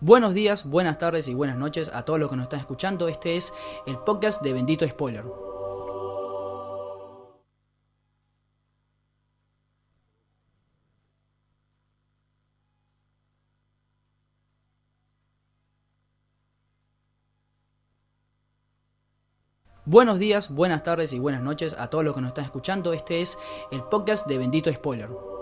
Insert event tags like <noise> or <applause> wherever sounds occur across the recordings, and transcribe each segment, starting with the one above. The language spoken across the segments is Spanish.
Buenos días, buenas tardes y buenas noches a todos los que nos están escuchando. Este es el podcast de Bendito Spoiler. Buenos días, buenas tardes y buenas noches a todos los que nos están escuchando. Este es el podcast de Bendito Spoiler.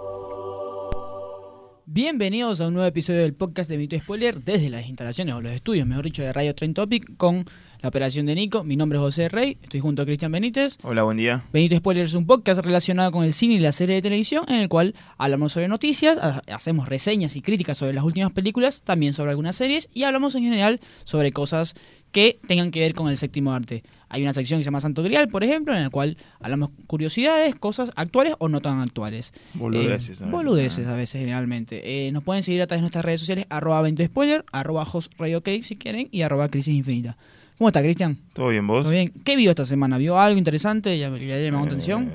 Bienvenidos a un nuevo episodio del podcast de Bendito Spoiler desde las instalaciones o los estudios, mejor dicho, de Radio Trend Topic con la operación de Nico. Mi nombre es José Rey, estoy junto a Cristian Benítez. Hola, buen día. Benito Spoiler es un podcast relacionado con el cine y la serie de televisión en el cual hablamos sobre noticias, ha- hacemos reseñas y críticas sobre las últimas películas, también sobre algunas series y hablamos en general sobre cosas que tengan que ver con el séptimo arte. Hay una sección que se llama Santo Grial, por ejemplo, en la cual hablamos curiosidades, cosas actuales o no tan actuales. Boludeces. Eh, ¿no? boludeces Ah. a veces, generalmente. Eh, nos pueden seguir a través de nuestras redes sociales, arroba Bendito Spoiler, arroba Host Radio Cake, si quieren, y arroba Crisis Infinita. ¿Cómo está, Cristian? ¿Todo bien vos? ¿Todo bien? ¿Qué vio esta semana? ¿Vio algo interesante? ¿Ya le llamó Eh, atención?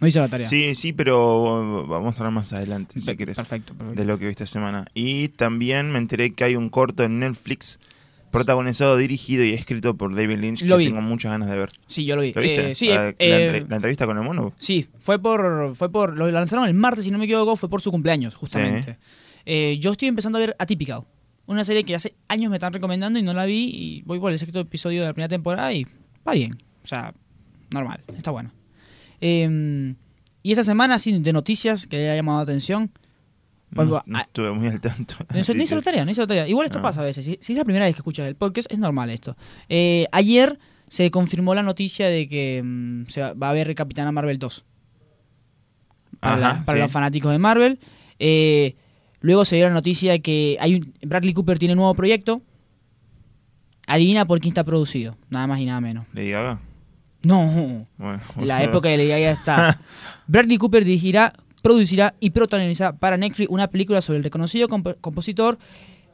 ¿No hizo la tarea? Sí, sí, pero vamos a hablar más adelante, si querés, Perfecto, perfecto. de lo que vi esta semana. Y también me enteré que hay un corto en Netflix protagonizado, dirigido y escrito por David Lynch Lo que vi. tengo muchas ganas de ver. Sí, yo lo vi. ¿Lo viste? Eh, sí, la, eh, la eh, entre- la entrevista con el mono. sí, fue por, fue por, lo lanzaron el martes, si no me equivoco, fue por su cumpleaños, justamente. Eh, yo estoy empezando a ver Atypical, una serie que hace años me están recomendando y no la vi, y voy por el sexto episodio de la primera temporada y va bien, o sea, normal, está bueno. Eh, y esta semana, sí, de noticias que haya llamado la atención, no, no ah, estuve muy al tanto. <laughs> No hizo, no hizo la tarea, no hizo la tarea. Igual esto No. pasa a veces. Si, si es la primera vez que escuchas el podcast, es normal esto. Eh, ayer se confirmó la noticia de que mm, se va, a haber Capitana Marvel 2. Para, Ajá, la- para sí. los fanáticos de Marvel. Eh, luego se dio la noticia de que hay un, Bradley Cooper tiene un nuevo proyecto. Adivina por quién está producido. Nada más y nada menos. ¿Le Gaga? No. Bueno, La época de Lady Gaga está. <laughs> Bradley Cooper dirigirá, producirá y protagonizará para Netflix una película sobre el reconocido comp- compositor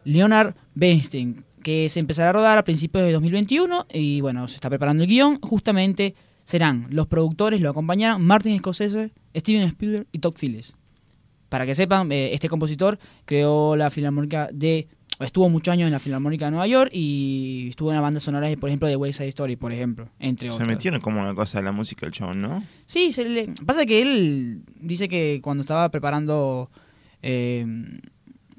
Leonard Bernstein, que se empezará a rodar a principios de 2021 y bueno, se está preparando el guion. Justamente serán los productores, lo acompañarán Martin Scorsese, Steven Spielberg y Todd Phillips. Para que sepan, eh, este compositor creó la Filarmónica de... Estuvo muchos años en la Filarmónica de Nueva York y estuvo en la banda sonora, por ejemplo, de West Side Story, por ejemplo, entre Se otros. metió en como una cosa de la música el chabón, ¿no? Sí, se le... pasa que él dice que cuando estaba preparando eh,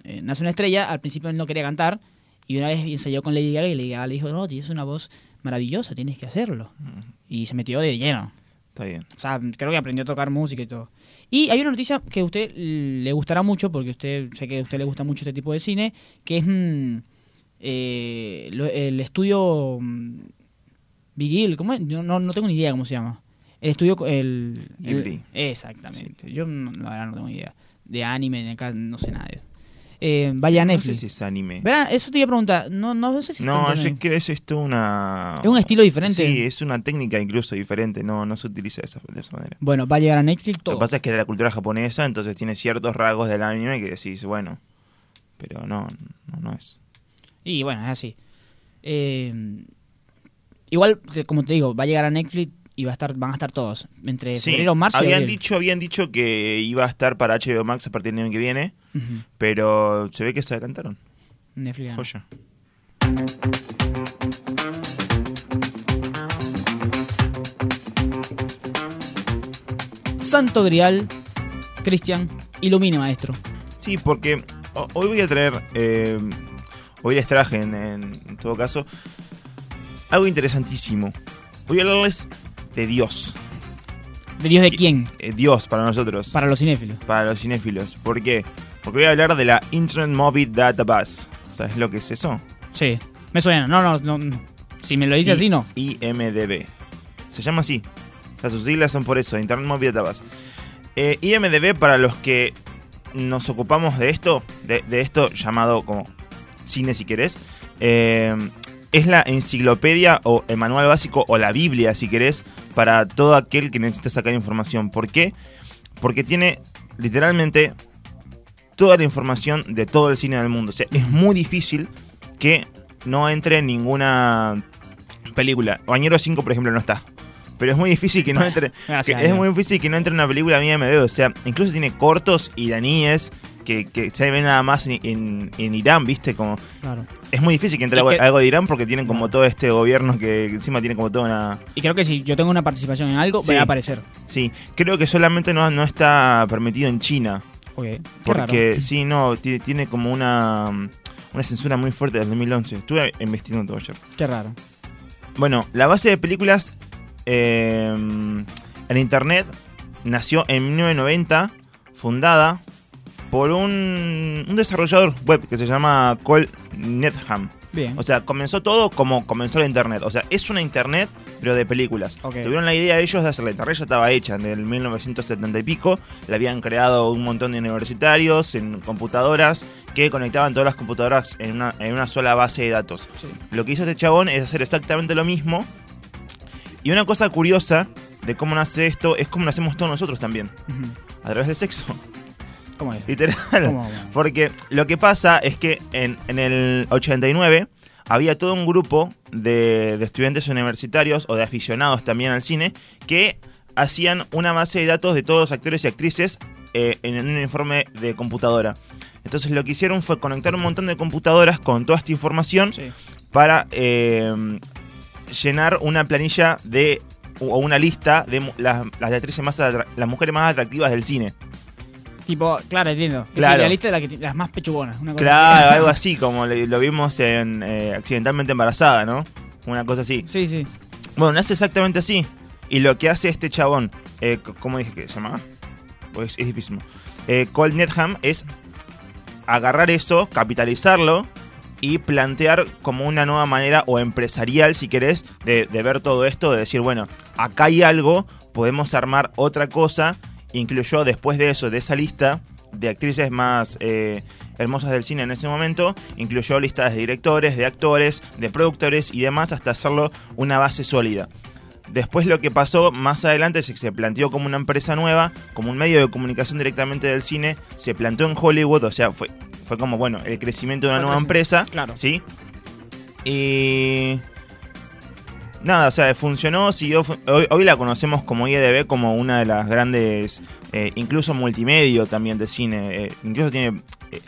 eh, Nace una estrella, al principio él no quería cantar y una vez ensayó con Lady Gaga y Lady Gaga le dijo, no, tienes una voz maravillosa, tienes que hacerlo. Mm, Y se metió de lleno. Está bien. O sea, creo que aprendió a tocar música y todo. Y hay una noticia que a usted le gustará mucho, porque usted sé que a usted le gusta mucho este tipo de cine, que es mm, eh, lo- el estudio mm, Big Hill, ¿cómo es? Yo no, no tengo ni idea cómo se llama. El estudio, el... el- exactamente. Yo no, la verdad no tengo ni idea. De anime, de acá no sé nada de eso. Eh, vaya a No sé Netflix. si es anime. Verán, eso te iba a preguntar. No, no sé si está No, yo Netflix. creo que es esto una... Es un estilo diferente. Sí, es una técnica incluso diferente, no, no se utiliza de esa, de esa manera. Bueno, va a llegar a Netflix todo. Lo que pasa es que es de la cultura japonesa, entonces tiene ciertos rasgos del anime que decís, bueno, pero no, no, no es. Y bueno, es así. Eh, igual, como te digo, va a llegar a Netflix y va a estar, van a estar todos. Entre Sí, febrero, marzo y habían abril. dicho, habían dicho que iba a estar para HBO Max a partir del año que viene, pero se ve que se adelantaron. Netflix. Joya. Santo Grial, Cristian, ilumine, maestro. Sí, porque ho- hoy voy a traer, eh, hoy les traje en- en todo caso, algo interesantísimo. Voy a hablarles de Dios. ¿De Dios de ¿Qui- quién? Eh, Dios para nosotros. Para los cinéfilos. para los cinéfilos. ¿Por qué? Porque voy a hablar de la Internet Movie Database. ¿Sabes lo que es eso? Sí, me suena. No, no, no. no. Si me lo dice I- así, no. IMDB. Se llama así. Sea, sus siglas son por eso, Internet Movie Database. Eh, IMDB, para los que nos ocupamos de esto, de, de esto llamado como cine si querés, eh, es la enciclopedia o el manual básico o la Biblia si querés para todo aquel que necesita sacar información. ¿Por qué? Porque tiene literalmente toda la información de todo el cine del mundo. O sea, es muy difícil que no entre ninguna película. Bañero 5, por ejemplo, no está. Pero es muy difícil que no <laughs> entre. Gracias. que es muy difícil que no entre una película mía MD. O sea, incluso tiene cortos iraníes que, que se ve nada más en, en- en Irán, ¿viste? Como Claro. es muy difícil que entre algo, que- algo de Irán porque tienen como todo este gobierno que encima tiene como toda una... Y creo que si yo tengo una participación en algo, Sí. va a aparecer. Sí, creo que solamente no, no está permitido en China. Ok, qué Porque raro. sí, no, tiene, tiene como una, una censura muy fuerte desde 2011. Estuve investigando todo ayer. Qué raro. Bueno, la base de películas eh, en internet nació en 1990, fundada por un, un desarrollador web que se llama Cole Netham. Bien. O sea, comenzó todo como comenzó la internet. O sea, es una internet, pero de películas. Ok. Tuvieron la idea ellos de hacer la internet, ya estaba hecha en el 1970 y pico. La habían creado un montón de universitarios en computadoras que conectaban todas las computadoras en una, en una sola base de datos. Sí. Lo que hizo este chabón es hacer exactamente lo mismo. Y una cosa curiosa de cómo nace esto es cómo nacemos todos nosotros también. A través del sexo. ¿Cómo es? Literal. ¿Cómo? Porque lo que pasa es que en, en el 89 había todo un grupo de, de estudiantes universitarios o de aficionados también al cine que hacían una base de datos de todos los actores y actrices eh, en un informe de computadora. Entonces lo que hicieron fue conectar un montón de computadoras con toda esta información Sí. para eh, llenar una planilla de o una lista de las, las actrices más las mujeres más atractivas del cine. Tipo, claro, entiendo. Claro. Es la lista de la que las más pechugonas. Una cosa Claro, así. algo <laughs> así, como lo vimos en eh, Accidentalmente Embarazada, ¿no? Una cosa así. Sí, sí. Bueno, nace exactamente así. Y lo que hace este chabón, eh, ¿cómo dije que se llamaba? Pues es difícil. Eh, Cole Netham es agarrar eso, capitalizarlo y plantear como una nueva manera o empresarial, si querés, de, de ver todo esto, de decir, bueno, acá hay algo, podemos armar otra cosa. Incluyó después de eso, de esa lista de actrices más eh, hermosas del cine en ese momento, incluyó listas de directores, de actores, de productores y demás, hasta hacerlo una base sólida. Después lo que pasó más adelante es que se planteó como una empresa nueva, como un medio de comunicación directamente del cine, se planteó en Hollywood, o sea, fue, fue como, bueno, el crecimiento de una nueva empresa, claro. ¿sí? Y... Nada, o sea, funcionó, siguió, hoy, hoy la conocemos como IDB como una de las grandes, eh, incluso multimedia también de cine, eh, incluso tiene... eh,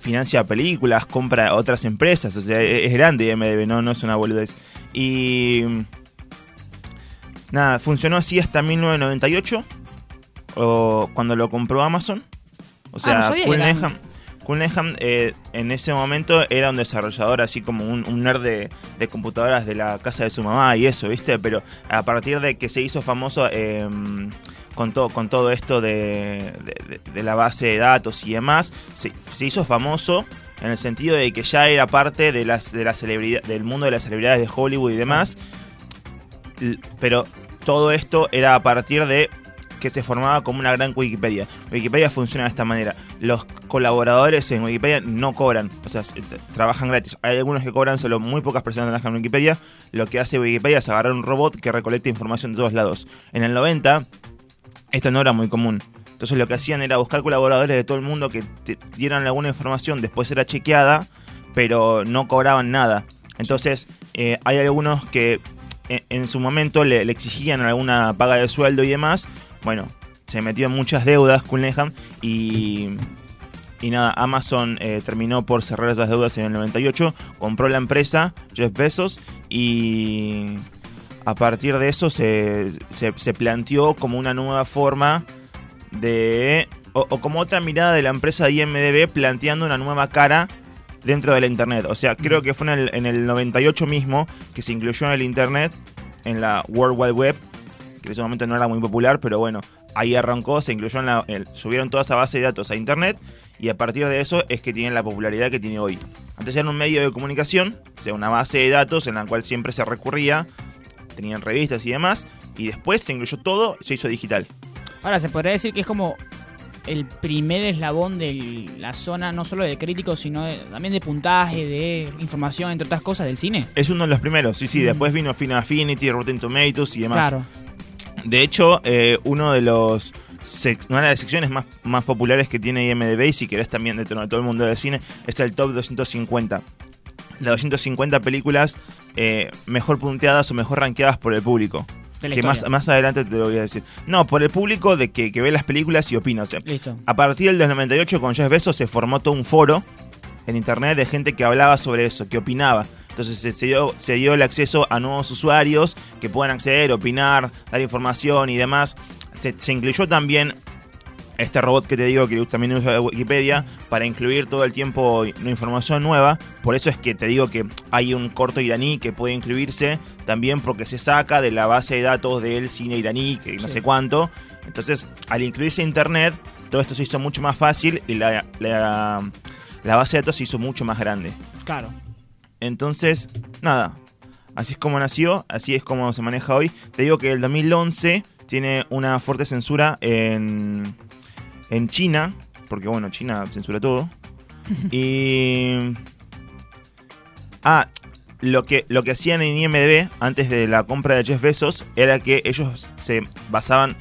financia películas, compra otras empresas, o sea, es, es grande IMDB, no, no es una boludez. Y nada, funcionó así hasta 1998, o cuando lo compró Amazon. O Ah, sea, no que eran- Cullenham, eh, en ese momento era un desarrollador así como un, nerd de, computadoras de la casa de su mamá y eso, ¿viste? Pero a partir de que se hizo famoso eh, con, todo, con todo esto de, la base de datos y demás, se, se hizo famoso en el sentido de que ya era parte de las de la celebridad, del mundo de las celebridades de Hollywood y demás. Pero todo esto era a partir de que se formaba como una gran Wikipedia. Wikipedia funciona de esta manera. Los colaboradores en Wikipedia no cobran, o sea, se- trabajan gratis. Hay algunos que cobran, solo muy pocas personas trabajan en Wikipedia. Lo que hace Wikipedia es agarrar un robot que recolecta información de todos lados. En el 90, esto no era muy común. Entonces lo que hacían era buscar colaboradores de todo el mundo que te dieran alguna información, después era chequeada, pero no cobraban nada. Entonces eh, hay algunos que en, en su momento le, le exigían alguna paga de sueldo y demás. Bueno, se metió en muchas deudas Cullenham y, y nada, Amazon eh, terminó por cerrar esas deudas en el 98, compró la empresa, Jeff Bezos, y a partir de eso se, se, se planteó como una nueva forma de... O, o como otra mirada de la empresa de IMDB planteando una nueva cara dentro de la internet. O sea, creo que fue en el, en el 98 mismo que se incluyó en el internet, en la World Wide Web, que en ese momento no era muy popular, pero bueno, ahí arrancó, se incluyó en la... el- subieron toda esa base de datos a internet y a partir de eso es que tienen la popularidad que tiene hoy. Antes era un medio de comunicación, o sea, una base de datos en la cual siempre se recurría, tenían revistas y demás, y después se incluyó todo, se hizo digital. Ahora, se podría decir que es como el primer eslabón de la zona, no solo de críticos, sino de- también de puntaje, de información, entre otras cosas, del cine. Es uno de los primeros, sí, sí, Mm. después vino Final Affinity, Rotten Tomatoes y demás. Claro. De hecho, eh, uno de los una de las secciones más, más populares que tiene IMDb, y si querés también de todo el mundo del cine, es el top 250. Las 250 películas eh, mejor punteadas o mejor rankeadas por el público. Que más, más adelante te lo voy a decir. No, por el público de que, que ve las películas y opina. O sea, Listo. a partir del 98 con Jeff Bezos se formó todo un foro en internet de gente que hablaba sobre eso, que opinaba. Entonces se, se dio, se dio el acceso a nuevos usuarios que puedan acceder, opinar, dar información y demás. Se, se incluyó también este robot que te digo que también usa Wikipedia para incluir todo el tiempo información nueva. Por eso es que te digo que hay un corto iraní que puede incluirse también porque se saca de la base de datos del cine iraní, que no Sí. sé cuánto. Entonces, al incluirse internet, todo esto se hizo mucho más fácil y la, la, la base de datos se hizo mucho más grande. Claro. Entonces, nada, así es como nació, así es como se maneja hoy. Te digo que el 2011 tiene una fuerte censura en, en China, porque bueno, China censura todo. <laughs> y... Ah, lo que, lo que hacían en IMDB antes de la compra de Jeff Bezos era que ellos se basaban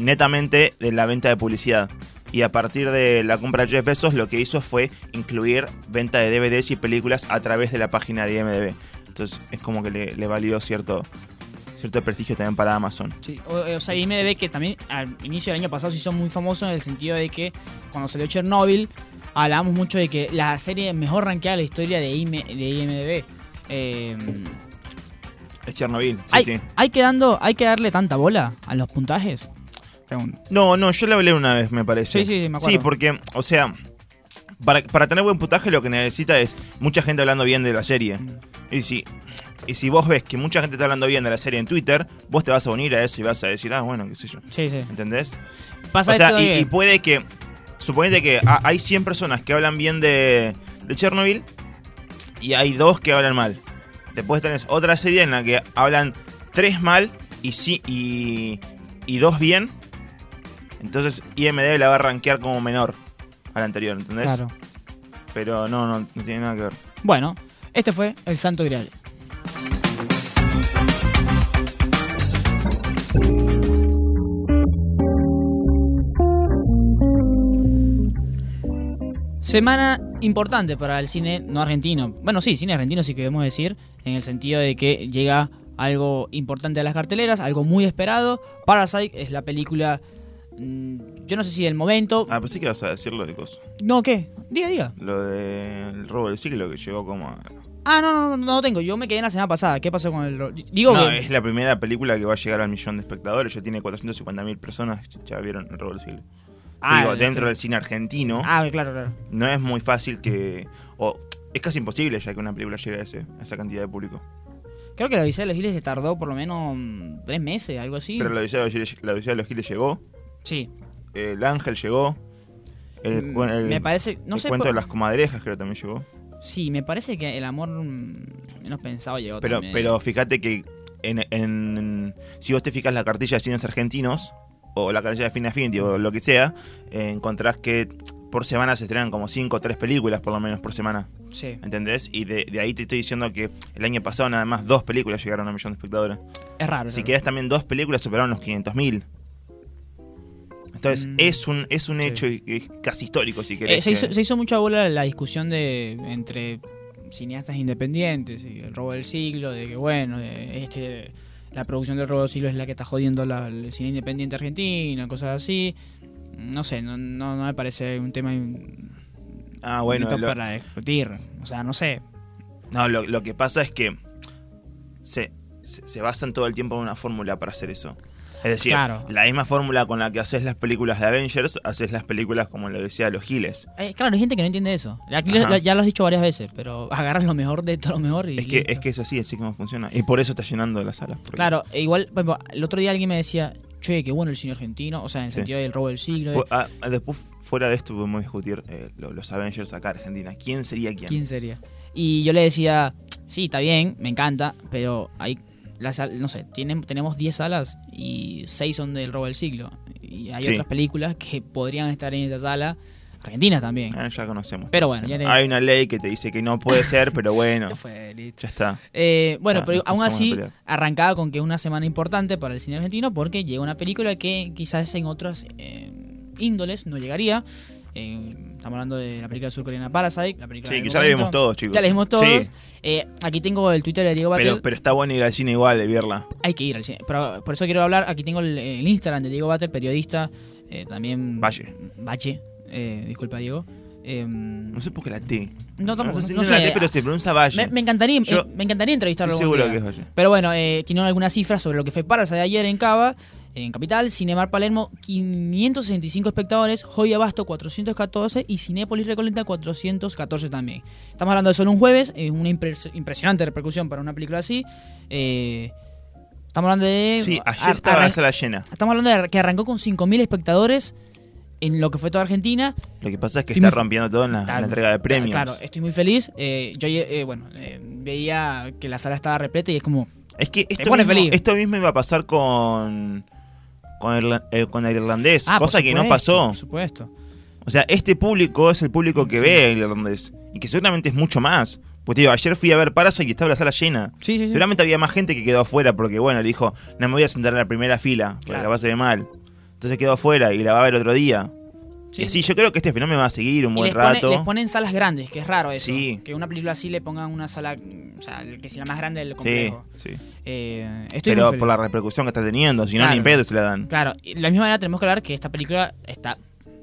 netamente de la venta de publicidad. Y a partir de la compra de Jeff Bezos lo que hizo fue incluir venta de DVDs y películas a través de la página de IMDB. Entonces es como que le, le valió cierto, cierto prestigio también para Amazon. Sí, o, o sea, IMDB que también al inicio del año pasado se hizo muy famoso en el sentido de que cuando salió Chernobyl hablábamos mucho de que la serie mejor rankeada de la historia de, de IMDB. Eh, Es Chernobyl, sí, ¿hay, sí. ¿hay, que dando, ¿Hay que darle tanta bola a los puntajes? Pregunto. No, no, yo lo hablé una vez, me parece. Sí, sí, me acuerdo. Sí, porque, o sea, para, para tener buen puntaje lo que necesita es mucha gente hablando bien de la serie. Mm. Y si, y si vos ves que mucha gente está hablando bien de la serie en Twitter, vos te vas a unir a eso y vas a decir, ah, bueno, qué sé yo. Sí, sí. ¿Entendés? Pasa o sea, y, puede que, suponete que ha- hay 100 personas que hablan bien de, de Chernobyl y hay dos que hablan mal. Después tenés otra serie en la que hablan tres mal y sí y, y dos bien. Entonces IMDB la va a rankear como menor a la anterior, ¿entendés? Claro. Pero no, no, no tiene nada que ver. Bueno, este fue el Santo Grial. Semana importante para el cine no argentino. Bueno, sí, cine argentino sí que debemos decir, en el sentido de que llega algo importante a las carteleras, algo muy esperado. Parasite es la película, yo no sé si del momento. Ah, pensé que ibas a decir lo de cosas. No, ¿qué? Diga, diga. Lo del robo del siglo que llegó como... a- Ah, no, no, no, no tengo. Yo me quedé en la semana pasada. ¿Qué pasó con el... ro- Digo no, que... es la primera película que va a llegar al millón de espectadores. Ya tiene 450.000 personas. Ya vieron el robo del siglo. Ah, Digo, el- dentro del cine argentino, Ah, claro, claro. no es muy fácil que. O es casi imposible ya que una película llegue a, ese- a esa cantidad de público. Creo que la Odisea de los Giles se tardó por lo menos mm, tres meses, algo así. Pero la Odisea, de los Giles, la Odisea de los Giles llegó, Sí. el Ángel llegó, el, Mm, el- me parece... No el sé... cuento por- de las comadrejas creo que también llegó. Sí, me parece que el amor mm, menos pensado llegó Pero, también. pero fíjate que en, en- si vos te fijas la cartilla de cines argentinos, o la cartilla de Fin Affinity, o lo que sea, eh, encontrás que por semana se estrenan como 5 o 3 películas por lo menos por semana. Sí, ¿Entendés? Y de, de ahí te estoy diciendo que el año pasado nada más dos películas llegaron a un millón de espectadores. es raro. Si quedas también dos películas superaron los 500.000. Entonces Mm. es un es un Sí. hecho y- y casi histórico si Eh, querés. que- hizo, se hizo mucha bola la discusión de entre cineastas independientes y el robo del siglo, de que bueno, de este la producción del robo del siglo es la que está jodiendo la- el cine independiente argentino, cosas así. No sé, no, no, no me parece un tema ah, bueno, lo, para discutir. O sea, no sé. no, lo, lo que pasa es que se, se, se basan todo el tiempo en una fórmula para hacer eso. Es decir, Claro. la misma fórmula con la que haces las películas de Avengers, haces las películas como lo decía los Giles. Eh, claro, hay gente que no entiende eso. Aquí lo- ya lo has dicho varias veces, pero <laughs> agarras lo mejor de todo lo mejor y Es que, listo. es que es así, así como funciona. Y por eso está llenando las salas. porque- Claro, e igual, el otro día alguien me decía, che, qué bueno el cine argentino, o sea, en el Sí. sentido del robo del siglo. Ah, después, fuera de esto, podemos discutir eh, lo- los Avengers acá, Argentina. ¿Quién sería quién? ¿Quién sería? Y yo le decía, sí, está bien, me encanta, pero hay, las, no sé, tienen, tenemos 10 salas y 6 son del robo del siglo. Y hay Sí. otras películas que podrían estar en esa sala, argentinas también. Ah, ya conocemos. Pero bueno, ya Hay una ley que te dice que no puede ser, pero <laughs> bueno, Ya fue, listo. ya está. Eh, bueno, Ya, pero aún así, arrancaba con que es una semana importante para el cine argentino porque llega una película que quizás en otras eh, índoles no llegaría. Eh, estamos hablando de la película surcoreana Parasite. La película Sí, que ya la vimos todos, chicos. Ya la vimos todos. Sí. Eh, aquí tengo el Twitter de Diego Batel. Pero, pero está bueno ir al cine igual, de verla. Hay que ir al cine. Pero por eso quiero hablar. Aquí tengo el, el Instagram de Diego Batel, periodista. eh, también. Valle. Valle. Eh, disculpa, Diego. Eh, No sé por qué la T. No, tampoco, sé si no no la sé. T, pero se pronuncia Valle. me, me encantaría, Yo- eh, me encantaría entrevistarlo. Seguro día. que es Valle. Pero bueno, eh, tiene algunas cifras sobre lo que fue Parasite ayer en Cava, en Capital, Cinemar Palermo 565 espectadores, Joya Abasto 414 y Cinépolis Recoleta 414 también. Estamos hablando de solo un jueves, es una impres- impresionante repercusión para una película así. Eh, estamos hablando de... Sí, ayer estaba la sala llena. Estamos hablando de que arrancó con 5.000 espectadores en lo que fue toda Argentina. Lo que pasa es que Estoy está rompiendo todo en la, en la Claro, entrega de premios. Claro, estoy muy feliz. Eh, yo, eh, bueno, eh, veía que la sala estaba repleta y es como... Es que esto mismo, feliz. esto mismo iba a pasar con con el, eh, con el irlandés, Ah, cosa que no pasó. Por supuesto. O sea, este público es el público que ve el irlandés y que seguramente es mucho más. Pues digo, ayer fui a ver Parasite y estaba la sala llena. Sí, sí, sí. Seguramente había más gente que quedó afuera porque, bueno, dijo, no me voy a sentar en la primera fila, porque Claro. capaz se ve mal. Entonces quedó afuera y la va a ver otro día. Sí, y así, yo creo que este fenómeno va a seguir un Y buen les, pone- rato. les ponen salas grandes, que es raro eso. Sí. Que una película así le pongan una sala, o sea, que sea la más grande del complejo. sí. Eh, estoy Pero por la repercusión que está teniendo, si no, Claro. ni pedo se la dan. Claro, de la misma manera tenemos que hablar que esta película está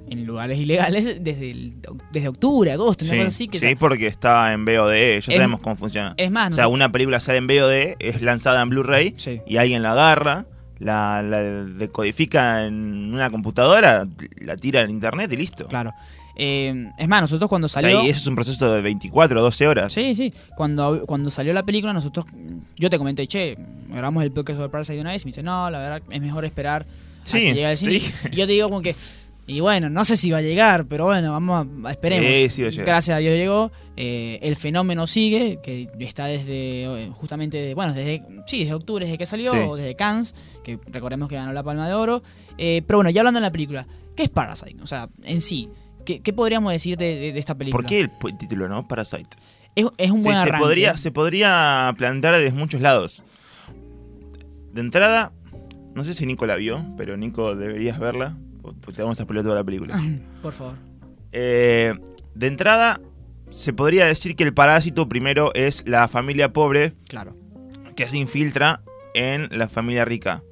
en lugares ilegales desde, el- desde octubre, agosto, una Sí, cosa así. Que sí, sea- porque está en VOD, ya sabemos cómo funciona. es más, o sea, no- una película sale en VOD, es lanzada en Blu-ray Sí. y alguien la agarra, la, la decodifica en una computadora, la tira en internet y listo. Claro. Eh, es más, nosotros cuando O sea, salió... y eso es un proceso de 24 o 12 horas. Sí, sí. Cuando, cuando salió la película, nosotros. Yo te comenté, che, grabamos el podcast sobre Parasite vez. Y me dice, no, la verdad es mejor esperar a Sí, que llegue al cine. dije. Y yo te digo, como que. Y bueno, no sé si va a llegar, pero bueno, vamos a, esperemos. Sí, sí va a llegar. Gracias a Dios llegó. Eh, el fenómeno sigue, que está desde. eh, Justamente, bueno, desde. Sí, desde octubre, desde que salió, Sí. o desde Cannes, que recordemos que ganó la Palma de Oro. Eh, pero bueno, ya hablando de la película, ¿qué es Parasite? O sea, en sí. ¿Qué, qué podríamos decir de, de- de esta película? ¿Por qué el título, no? Parasite. Es, es un buen se, arranque. podría, se podría plantear desde muchos lados. De entrada, no sé si Nico la vio, pero Nico deberías verla, porque te vamos a spoiler toda la película. Por favor. Eh, de entrada, se podría decir que el parásito primero es la familia pobre Claro. que se infiltra en la familia rica.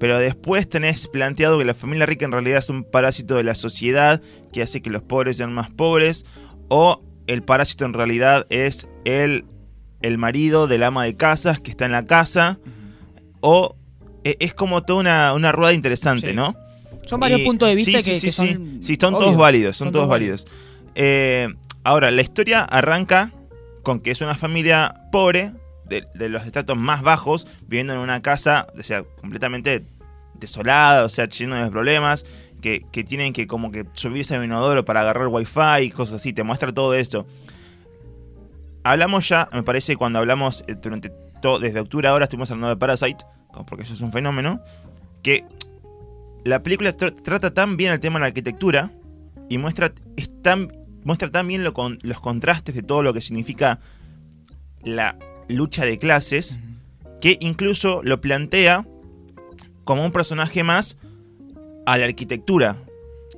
Pero después tenés planteado que la familia rica en realidad es un parásito de la sociedad que hace que los pobres sean más pobres. O el parásito en realidad es el, el marido del ama de casas que está en la casa. O e- es como toda una, una rueda interesante, Sí. ¿no? Son varios Y- puntos de vista sí, que, sí, que sí, son. sí. Sí, son obvios. todos válidos, son, Son todos válidos. Eh, ahora, la historia arranca con que es una familia pobre, de, de los estratos más bajos, viviendo en una casa, o sea, completamente desolada, o sea, lleno de problemas, que, que tienen que como que subirse al inodoro para agarrar wifi y cosas así, te muestra todo esto. Hablamos ya, me parece, cuando hablamos eh, durante todo, desde octubre ahora estuvimos hablando de Parasite, porque eso es un fenómeno, que la película tra- trata tan bien el tema de la arquitectura y muestra, es tan- muestra tan bien lo con, los contrastes de todo lo que significa la lucha de clases, que incluso lo plantea como un personaje más a la arquitectura.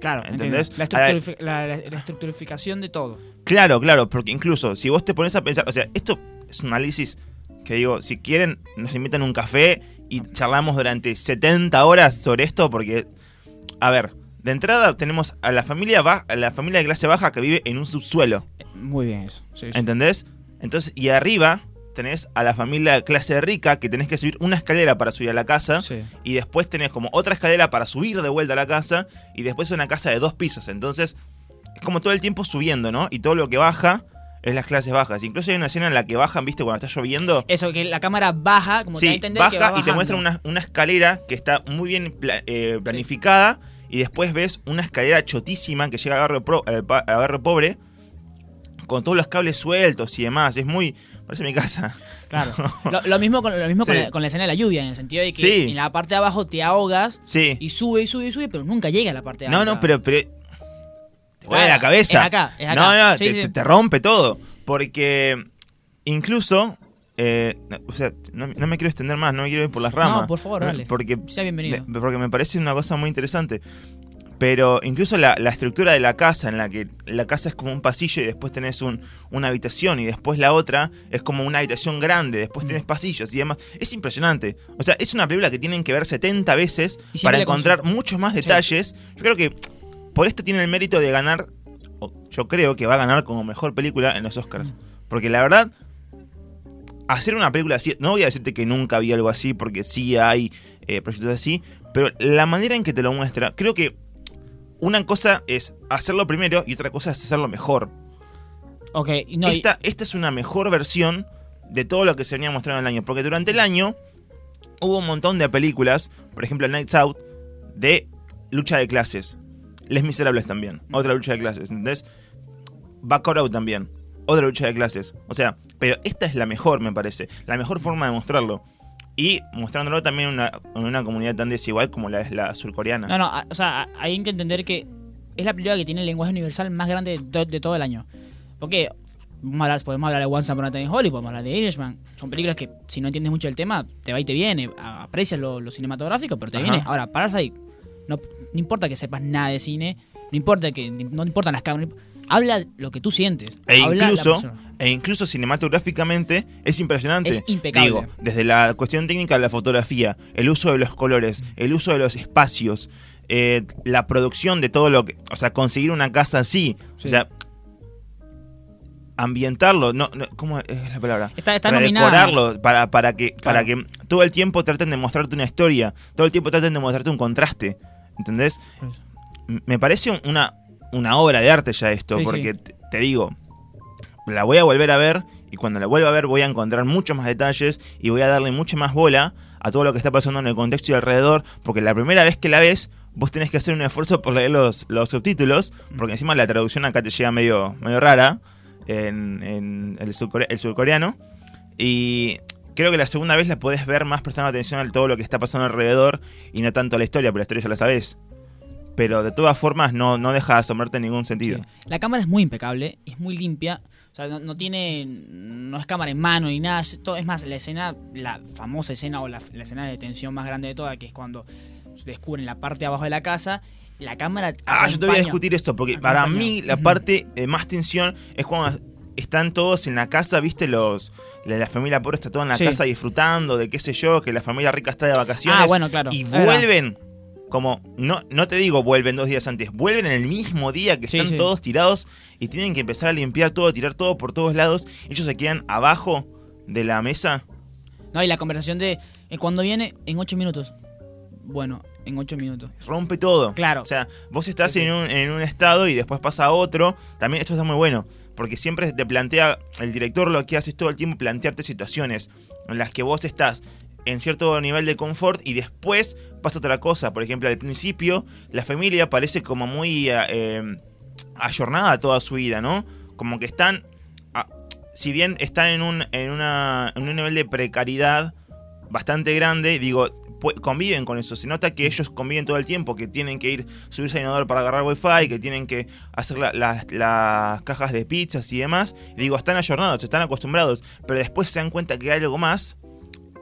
Claro, ¿Entendés? entiendo. La, estructurifi- la, la- la estructurificación de todo. Claro, claro, porque incluso si vos te pones a pensar, o sea, esto es un análisis que digo, si quieren, nos invitan a un café y charlamos durante 70 horas sobre esto, porque, a ver, de entrada tenemos a la familia ba- a la familia de clase baja que vive en un subsuelo, Muy bien eso. Sí, sí. ¿entendés? Entonces, y arriba tenés a la familia de clase rica que tenés que subir una escalera para subir a la casa. Sí. Y después tenés como otra escalera para subir de vuelta a la casa. Y después una casa de dos pisos. Entonces, es como todo el tiempo subiendo, ¿no? Y todo lo que baja es las clases bajas. Incluso hay una escena en la que bajan, ¿viste? Cuando está lloviendo. Eso, que la cámara baja, como te da a Sí, entender que va baja y te muestra una, una escalera que está muy bien pla- eh, planificada. Y después ves una escalera chotísima que llega a barrio, pro- eh, pa- a barrio pobre. Con todos los cables sueltos y demás. Es muy. Parece mi casa. Claro. <laughs> Lo, lo mismo, con, lo mismo con, Sí. la, con la escena de la lluvia, en el sentido de que Sí. en la parte de abajo te ahogas Sí. y sube y sube y sube, pero nunca llega a la parte de No, arriba. no, pero, pero te la cabeza. es acá, es acá. No, no, Sí, te, sí. te- te rompe todo. Porque incluso, eh, o sea, no, no me quiero extender más, no me quiero ir por las ramas. No, por favor, dale. Porque, Sea bienvenido. me- porque me parece una cosa muy interesante. Pero incluso la, la estructura de la casa, en la que la casa es como un pasillo y después tenés un, una habitación y después la otra es como una habitación grande, después tenés pasillos y demás, es impresionante. O sea, es una película que tienen que ver 70 veces Y para encontrar muchos más detalles. Yo creo que por esto tiene el mérito de ganar, yo creo que va a ganar como mejor película en los Oscars. Porque la verdad, hacer una película así, no voy a decirte que nunca vi algo así, porque sí hay eh, proyectos así, pero la manera en que te lo muestra, creo que una cosa es hacerlo primero y otra cosa es hacerlo mejor. Ok, no, y- esta, esta es una mejor versión de todo lo que se venía mostrando en el año, porque durante el año hubo un montón de películas, por ejemplo Nights Out, de lucha de clases. Les Miserables también, otra lucha de clases, ¿entendés? Backward Out también, otra lucha de clases. O sea, pero esta es la mejor, me parece, la mejor forma de mostrarlo. Y mostrándolo también en una, en una comunidad tan desigual como la es la surcoreana. No, no, a- o sea, hay que entender que es la película que tiene el lenguaje universal más grande de, de todo el año. Porque hablar, podemos hablar de Once Upon a Time in Hollywood, podemos hablar de Irishman. Son películas que, si no entiendes mucho el tema, te va y te viene. Aprecias lo, lo cinematográfico, pero te Ajá. viene. Ahora, Parasite, no, no importa que sepas nada de cine, no importa que no importan las cámaras, habla lo que tú sientes. E habla incluso, e incluso cinematográficamente es impresionante. Es impecable. Digo, desde la cuestión técnica de la fotografía, el uso de los colores, el uso de los espacios, eh, la producción de todo lo que. O sea, conseguir una casa así. Sí. O sea, ambientarlo. No, no, ¿Cómo es la palabra? Está, está para nominada. decorarlo, para, para, que, para que todo el tiempo traten de mostrarte una historia, todo el tiempo traten de mostrarte un contraste. ¿Entendés? Me parece un- una, una obra de arte ya esto, Sí, porque sí. te, te digo, la voy a volver a ver y cuando la vuelva a ver voy a encontrar muchos más detalles y voy a darle mucha más bola a todo lo que está pasando en el contexto y alrededor, porque la primera vez que la ves vos tenés que hacer un esfuerzo por leer los, los subtítulos, porque encima la traducción acá te llega medio, medio rara en, en el, surcore- el surcoreano. Y creo que la segunda vez la podés ver más prestando atención a todo lo que está pasando alrededor y no tanto a la historia, porque la historia ya la sabés. Pero de todas formas no, no deja de asombrarte en ningún sentido. Sí. La cámara es muy impecable, es muy limpia. O sea, no, no tiene. No es cámara en mano ni nada. Es, todo, es más, la escena, la famosa escena o la, la escena de tensión más grande de todas, que es cuando descubren la parte de abajo de la casa. La cámara. Ah, yo te voy a discutir esto, porque para mí la parte de más tensión es cuando están todos en la casa, viste, los la, la familia pobre está toda en la Sí. casa disfrutando de qué sé yo, que la familia rica está de vacaciones. Ah, bueno, claro. Y vuelven, como, no, no te digo vuelven dos días antes, vuelven en el mismo día que Sí, están sí. todos tirados y tienen que empezar a limpiar todo, tirar todo por todos lados. Ellos se quedan abajo de la mesa. No, y la conversación de. eh, cuando viene, en ocho minutos. Bueno, en ocho minutos. rompe todo. Claro. O sea, vos estás. En, un, en un estado y después pasa a otro. También esto está muy bueno. Porque siempre te plantea, el director lo que hace es todo el tiempo plantearte situaciones en las que vos estás en cierto nivel de confort y después pasa otra cosa. Por ejemplo, al principio la familia parece como muy eh, eh, ayornada toda su vida, ¿no? Como que están, ah, si bien están en un, en, una, en un nivel de precariedad bastante grande, digo, conviven con eso. Se nota que ellos conviven todo el tiempo, que tienen que ir, subirse al inodoro para agarrar wifi, que tienen que hacer la- la- las cajas de pizzas y demás. Digo, están ayornados, están acostumbrados, pero después se dan cuenta que hay algo más.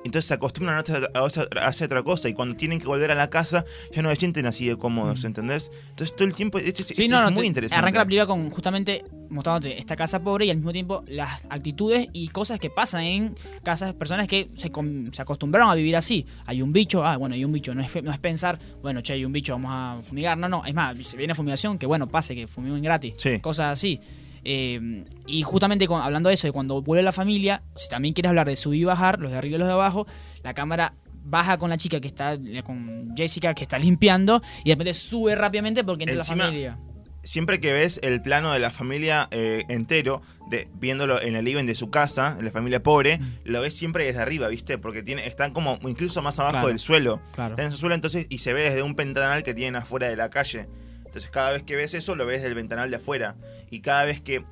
Entonces se acostumbran a otra- a otra- a hacer otra cosa y cuando tienen que volver a la casa ya no se sienten así de cómodos, ¿entendés? Entonces todo el tiempo es, es- Sí, es no, no, muy te- interesante. Arranca la película con justamente mostrándote esta casa pobre y al mismo tiempo las actitudes y cosas que pasan en casas, personas que se, se acostumbraron a vivir así. Hay un bicho, ah, bueno, hay un bicho, no es, no es pensar, bueno, che, hay un bicho, vamos a fumigar. No, no, es más, si viene fumigación, que bueno, pase, que fumiguen gratis. Sí. Cosas así. Eh, y justamente con- hablando de eso, de cuando vuelve la familia, si también quieres hablar de subir y bajar, los de arriba y los de abajo, la cámara baja con la chica que está, con Jessica que está limpiando y de repente sube rápidamente porque entra Encima- la familia. siempre que ves el plano de la familia eh, entero, de, viéndolo en el living de su casa, en la familia pobre, Mm. lo ves siempre desde arriba, ¿viste? Porque tiene, están como incluso más abajo Claro. del suelo. Claro. Están en su suelo entonces y se ve desde un ventanal que tienen afuera de la calle. Entonces cada vez que ves eso, lo ves del ventanal de afuera. Y cada vez que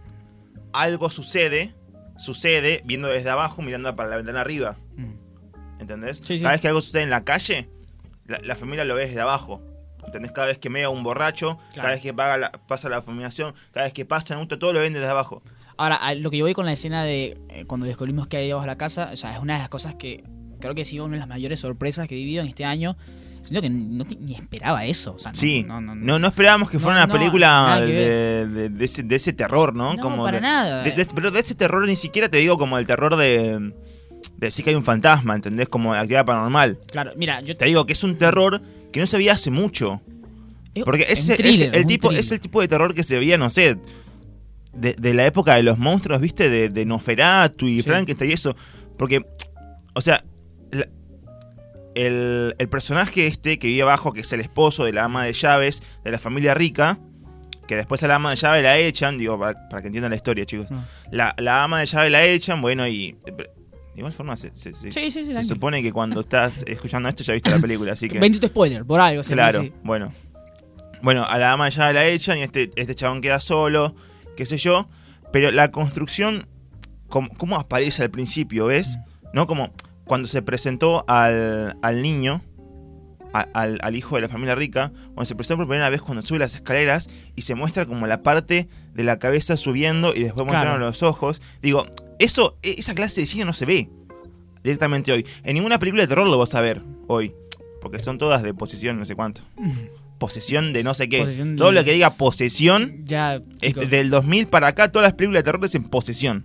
algo sucede, sucede viendo desde abajo, mirando para la ventana arriba. Mm. ¿Entendés? Sí, sí. Cada vez que algo sucede en la calle, la, la familia lo ves desde abajo. ¿Entendés? Cada vez que mea un borracho, Claro. cada vez que paga la- pasa la fumigación, cada vez que pasa en auto, todo lo ven desde abajo. Ahora, lo que yo voy con la escena de eh, cuando descubrimos que hay debajo de la casa, o sea, es una de las cosas que creo que ha sido una de las mayores sorpresas que he vivido en este año. Siento que no te- ni esperaba eso. O sea, no, Sí, no, no, esperábamos que fuera una película de, de- de ese, de ese terror, ¿no? No, como para nada. pero de ese terror ni siquiera te digo como el terror de, de decir que hay un fantasma, ¿entendés? Como actividad paranormal. Claro, mira, yo Te digo que es un terror que no se veía hace mucho. Porque es es, el es tipo, thriller. es el tipo de terror que se veía, no sé, de, de la época de los monstruos, ¿viste? De, de Noferatu y Sí. Frankenstein y eso. Porque, o sea, el, el personaje este que vive abajo, que es el esposo de la ama de llaves de la familia rica, que después a la ama de llaves la echan, digo, para, para que entiendan la historia, chicos. No. La, la ama de llaves la echan, bueno, y... De igual forma, se, se- se- Sí, sí, sí. se supone que cuando <laughs> estás escuchando esto ya viste la película, así que... <laughs> Bendito spoiler, por algo. o sea, Claro, bueno. Bueno, a la ama ya la echan y este, este chabón queda solo, qué sé yo. Pero la construcción, como, ¿cómo aparece al principio, ves? ¿No? Como cuando se presentó al, al niño, a- al, al hijo de la familia rica, cuando se presentó por primera vez cuando sube las escaleras y se muestra como la parte de la cabeza subiendo y después Claro. mostraron los ojos. Digo, eso, e- esa clase de cine no se ve directamente hoy. En ninguna película de terror lo vas a ver hoy. Porque son todas de posesión, no sé cuánto. <laughs> Posesión de no sé qué. Posesión de- Todo lo que diga posesión, Ya, es chicos. del 2000 para acá, todas las películas de terror dicen posesión.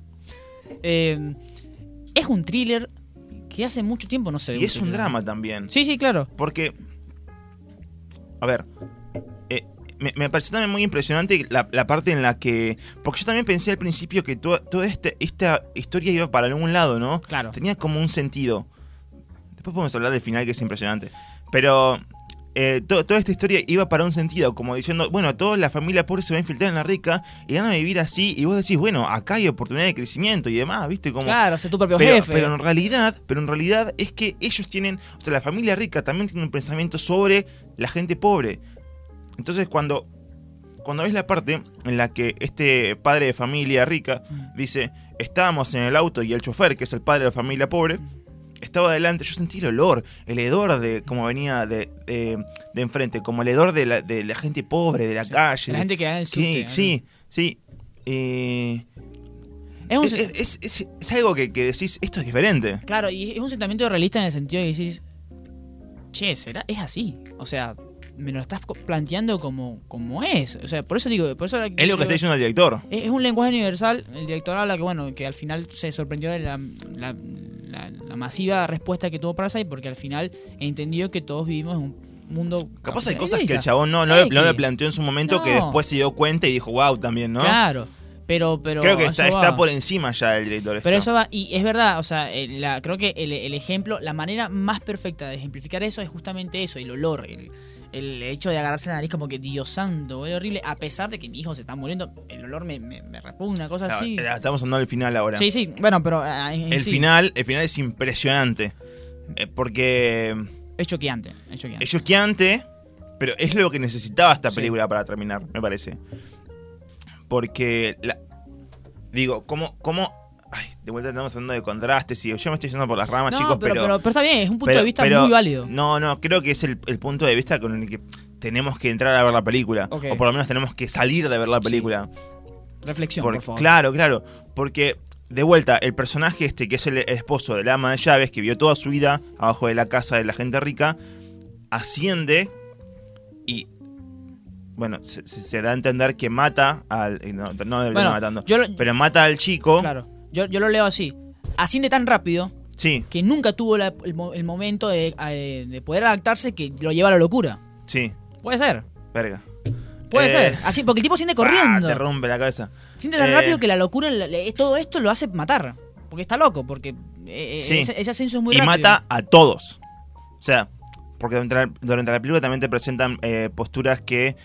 Eh, es un thriller que hace mucho tiempo no se ve. Y es un drama también. Sí, sí, claro. Porque, a ver, eh, me, me pareció también muy impresionante la, la parte en la que... Porque yo también pensé al principio que to- toda este- esta historia iba para algún lado, ¿no? Claro. Tenía como un sentido. Después podemos hablar del final que es impresionante. Pero eh, to- toda esta historia iba para un sentido, como diciendo, bueno, toda la familia pobre se va a infiltrar en la rica y van a vivir así. Y vos decís, bueno, acá hay oportunidad de crecimiento y demás, ¿viste? Como, Claro, ser tu propio pero, jefe. pero en realidad, pero en realidad es que ellos tienen, o sea, la familia rica también tiene un pensamiento sobre la gente pobre. Entonces cuando cuando ves la parte en la que este padre de familia rica Mm. dice, estábamos en el auto y el chofer, que es el padre de la familia pobre, estaba adelante, yo sentí el olor, el hedor de cómo venía de, de, de enfrente, como el hedor de la, de la gente pobre, de la calle. La gente que da en el Sí, subte. sí, sí. Eh, Es un, es, es- es- es algo que, que decís, esto es diferente. Claro, y es un sentimiento realista en el sentido de que decís, che, ¿será? Es así. O sea, me lo estás planteando como, como es. O sea, por eso digo, por eso Es lo que está diciendo el director. Es es un lenguaje universal. El director habla que, bueno, que al final se sorprendió de la, la- la- la masiva respuesta que tuvo Parasite porque al final entendió que todos vivimos en un mundo... Capaz hay cosas que el chabón no, no, le, no que- le planteó en su momento que después se dio cuenta y dijo, wow, también, ¿no? Claro, pero... pero Creo que está, está por encima ya el director. Pero eso va, y es verdad, o sea, la, creo que el, el ejemplo, la manera más perfecta de ejemplificar eso es justamente eso, el olor, el, el hecho de agarrarse la nariz como que, Dios santo, huele horrible, a pesar de que mi hijo se está muriendo, el olor me, me, me repugna, cosas No, así. eh, Estamos hablando del final ahora. Sí, sí, bueno, pero ah, el sí, final, el final es impresionante. Eh, porque es choqueante, es choqueante. es choqueante, pero es lo que necesitaba esta Sí. película para terminar, me parece. Porque, la- digo, ¿cómo, cómo Ay, de vuelta estamos hablando de contrastes y yo me estoy yendo por las ramas, no, chicos, pero, pero, pero, pero está bien, es un punto pero- de vista muy válido. No, no, creo que es el, el punto de vista con el que tenemos que entrar a ver la película. O por lo menos tenemos que salir de ver la Sí. película. Reflexión, por favor. Claro, claro. Porque, de vuelta, el personaje este, que es el esposo del ama de llaves, que vio toda su vida abajo de la casa de la gente rica, asciende y. Bueno, se, da a entender que mata al. eh, No, no debería Bueno, matando. lo- Pero mata al chico. Claro, yo, yo lo leo así. Asciende tan rápido Sí, que nunca tuvo la- el, mo- el momento de, de poder adaptarse que lo lleva a la locura. sí. Puede ser. Verga. Puede Eh, ser. Así, porque el tipo siente <laughs> corriendo. Ah, te rompe la cabeza. siente tan Eh, rápido que la locura, todo esto lo hace matar. Porque está loco, porque eh, Sí. ese, ese ascenso es muy y rápido. mata a todos. O sea, porque durante la, durante la película también te presentan posturas que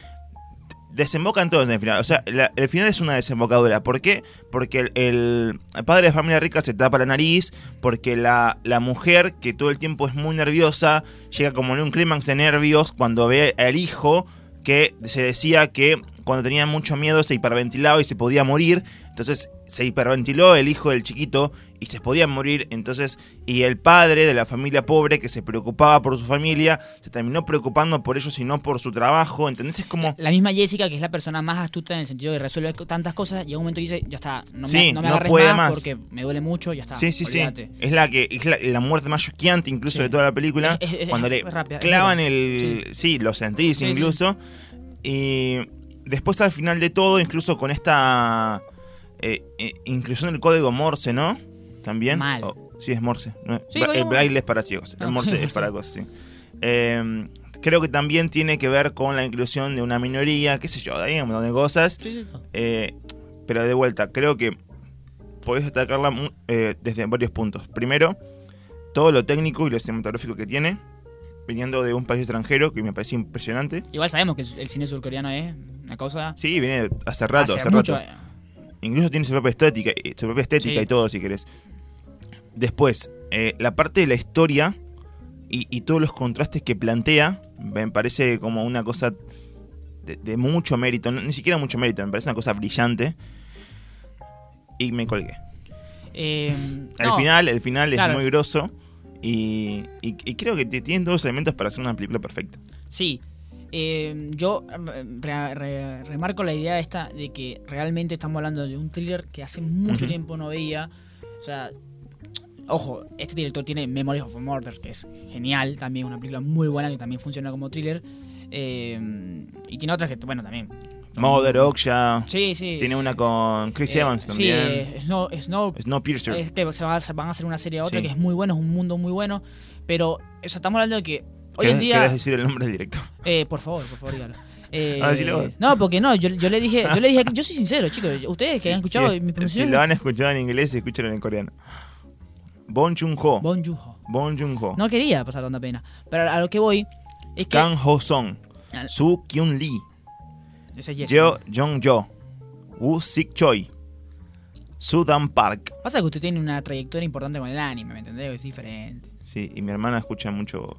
desembocan todos en el final. O sea, la- el final es una desembocadura. ¿Por qué? Porque el, padre de familia rica se tapa la nariz, porque la, la mujer, que todo el tiempo es muy nerviosa, llega como en un clímax de nervios cuando ve al hijo que se decía que cuando tenía mucho miedo se hiperventilaba y se podía morir. Entonces se hiperventiló el hijo del chiquito y se podía morir, entonces, y el padre de la familia pobre que se preocupaba por su familia, se terminó preocupando por ellos y no por su trabajo, ¿entendés? Es como... La misma Jessica, que es la persona más astuta en el sentido de resolver tantas cosas, llega un momento y dice, ya está, no me, Sí, no me no puede más, más. porque me duele mucho, ya está. Sí, sí, olvídate". sí. Es la que es la, la muerte más choqueante incluso Sí. de toda la película. Es- es- es- cuando le rápida, clavan el... Sí, lo sentís Sí, sí. incluso. Y después al final de todo, incluso con esta eh, eh, inclusión del código Morse, ¿no? También. Mal. Oh, sí, es Morse. el braille es para ciegos. El Morse es para cosas, sí. Eh, creo que también tiene que ver con la inclusión de una minoría, qué sé yo, de ahí un montón de cosas. Sí. Eh, pero de vuelta, creo que podés destacarla mu- eh, desde varios puntos. Primero, todo lo técnico y lo cinematográfico que tiene, viniendo de un país extranjero, que me parece impresionante. Igual sabemos que el, el cine surcoreano es una cosa... Sí, viene hace rato, hace hace, mucho, rato. Incluso tiene su propia estética, eh, su propia estética Sí. y todo, si querés. Después, eh, la parte de la historia y, y todos los contrastes que plantea, me parece como una cosa de, de mucho mérito, no- ni siquiera mucho mérito, me parece una cosa brillante. Y me colgué. eh, Al no, final, el final claro. es muy grosso y, y- y creo que tienen todos los elementos para hacer una película perfecta. Sí. Eh, yo re- re- re- remarco la idea esta de que realmente estamos hablando de un thriller que hace mucho tiempo no veía. O sea, ojo, este director tiene Memories of a Murder, que es genial, también una película muy buena que también funciona como thriller. Eh, y tiene otras que, bueno, también. Mother, Okja, Sí, sí. tiene una con Chris Eh, Evans Sí, también. eh, Snow, Snow Snowpiercer. es que se, va- se van a hacer una serie a otra Sí. que es muy bueno, es un mundo muy bueno. Pero eso, estamos hablando de que hoy en ¿Querés- día. querés decir el nombre del director? Eh, por favor, por favor, dígalo. Eh, Ah, decilo vos. no, porque no, yo, yo le dije, yo le dije, yo soy sincero, chicos, ustedes que han escuchado Sí, mi Si pronunciación, lo han escuchado en inglés, escúchalo en coreano. Bon Joon-ho. Bon Joon-ho. Bon Joon-ho. No quería pasar tanta pena, pero a lo que voy es que Kang Ho-song. Ah, Soo Kyun-lee. Ese es Jesse. Jeo Jong-jo. Woo Sik-choi. Sudan Park. Pasa que usted tiene una trayectoria importante con el anime, ¿me entendés? Es diferente. Sí, y mi hermana escucha mucho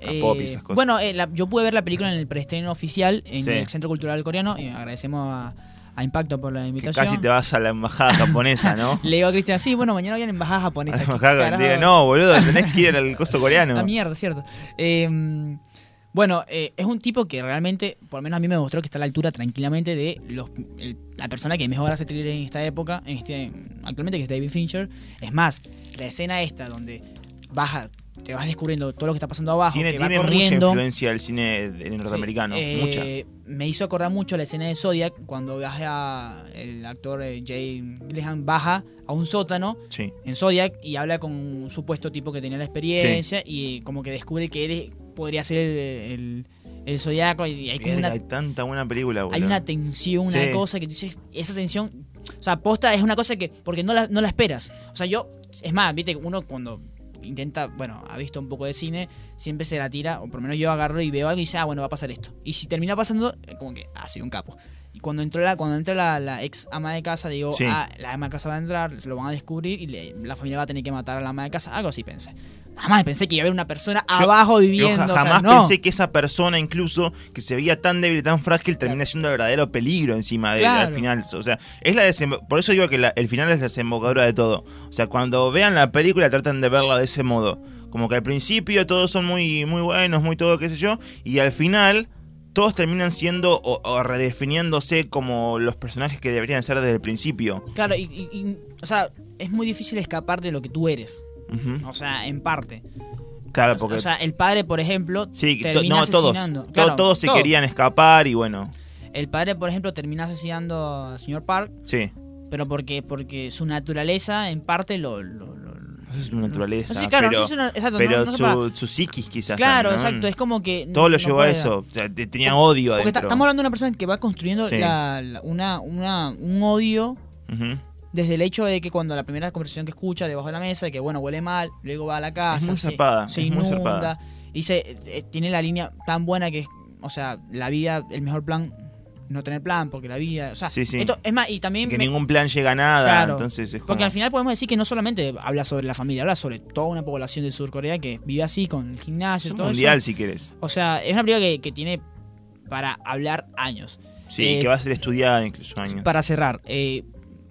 Eh, K-pop y esas cosas. bueno, eh, la- yo pude ver la película en el preestreno oficial en Sí. el Centro Cultural Coreano y agradecemos a, a Impacto por la que invitación. casi te vas a la embajada japonesa, ¿no? <laughs> Le digo a Cristian, sí, bueno, mañana viene embajada japonesa. A la <laughs> ¿qué embajada, carajo? diga, no, boludo, tenés que ir al coso coreano. <laughs> La mierda, cierto. Eh, bueno, eh, es un tipo que realmente, por lo menos a mí me mostró que está a la altura tranquilamente de los, el- la persona que mejor hace thriller en esta época, en este, actualmente, que es David Fincher. Es más, la escena esta donde baja, te vas descubriendo todo lo que está pasando abajo, Tiene, que va tiene mucha influencia del cine norteamericano. Sí, eh, mucha. Me hizo acordar mucho la escena de Zodiac cuando baja el actor eh, Jay Gyllenhaal baja a un sótano Sí. en Zodiac y habla con un supuesto tipo que tenía la experiencia y como que descubre que él podría ser el, el, el Zodiaco y hay como una, hay tanta buena película, boludo. hay una tensión, una cosa que tú dices, esa tensión, o sea, posta es una cosa que, porque no la, no la esperas. O sea, yo, es más, viste, uno cuando intenta, bueno, ha visto un poco de cine, siempre se la tira, o por lo menos yo agarro y veo algo y dice, ah, bueno, va a pasar esto. Y si termina pasando, como que, ah, soy un capo. Y cuando entró la, cuando entra la, la ex ama de casa, digo, Sí. ah, la ama de casa va a entrar, lo van a descubrir y le- la familia va a tener que matar a la ama de casa. Algo así pensé. Jamás pensé que iba a haber una persona Yo- abajo Yo viviendo. ja- o sea, jamás no. pensé que esa persona, incluso, que se veía tan débil y tan frágil, termina siendo el verdadero peligro encima de Claro. al final. O sea, es la por eso digo que la- el final es la desembocadura de todo. O sea, cuando vean la película traten de verla de ese modo. Como que al principio todos son muy, muy buenos, muy todo, qué sé yo, y al final todos terminan siendo o, o redefiniéndose como los personajes que deberían ser desde el principio. Claro, y, y- y, o sea, es muy difícil escapar de lo que tú eres. O sea, en parte. Claro, porque... O sea, el padre, por ejemplo, sí, termina no, todos. asesinando. To- Claro, todos se todos. querían escapar y bueno, El padre, por ejemplo, termina asesinando al señor Park, sí. pero porque porque su naturaleza, en parte, lo... lo- lo- Eso es su naturaleza. Sí, claro, pero una- exacto, pero no- su, su psiquis quizás. Claro, exacto, es como que... Todo lo llevó a eso. O sea, te- tenía odio Porque adentro. estamos hablando de una persona que va construyendo Sí. la- la- una, una, un odio Ujú. Desde el hecho de que cuando la primera conversación que escucha debajo de la mesa, de que bueno, huele mal, luego va a la casa, Es muy se, zarpada, se es muy inunda, zarpada. y se, eh, tiene la línea tan buena que es, o sea, la vida, el mejor plan, no tener plan, porque la vida, o sea, Sí, sí. esto es más, y también... Que me- ningún plan llega a nada. Claro. Entonces es como. porque al final podemos decir que no solamente habla sobre la familia, habla sobre toda una población de Sur Corea que vive así, con el gimnasio, es todo mundial eso. si querés. O sea, es una película que, que tiene para hablar años. Sí, Eh, que va a ser estudiada incluso años. Para cerrar, eh,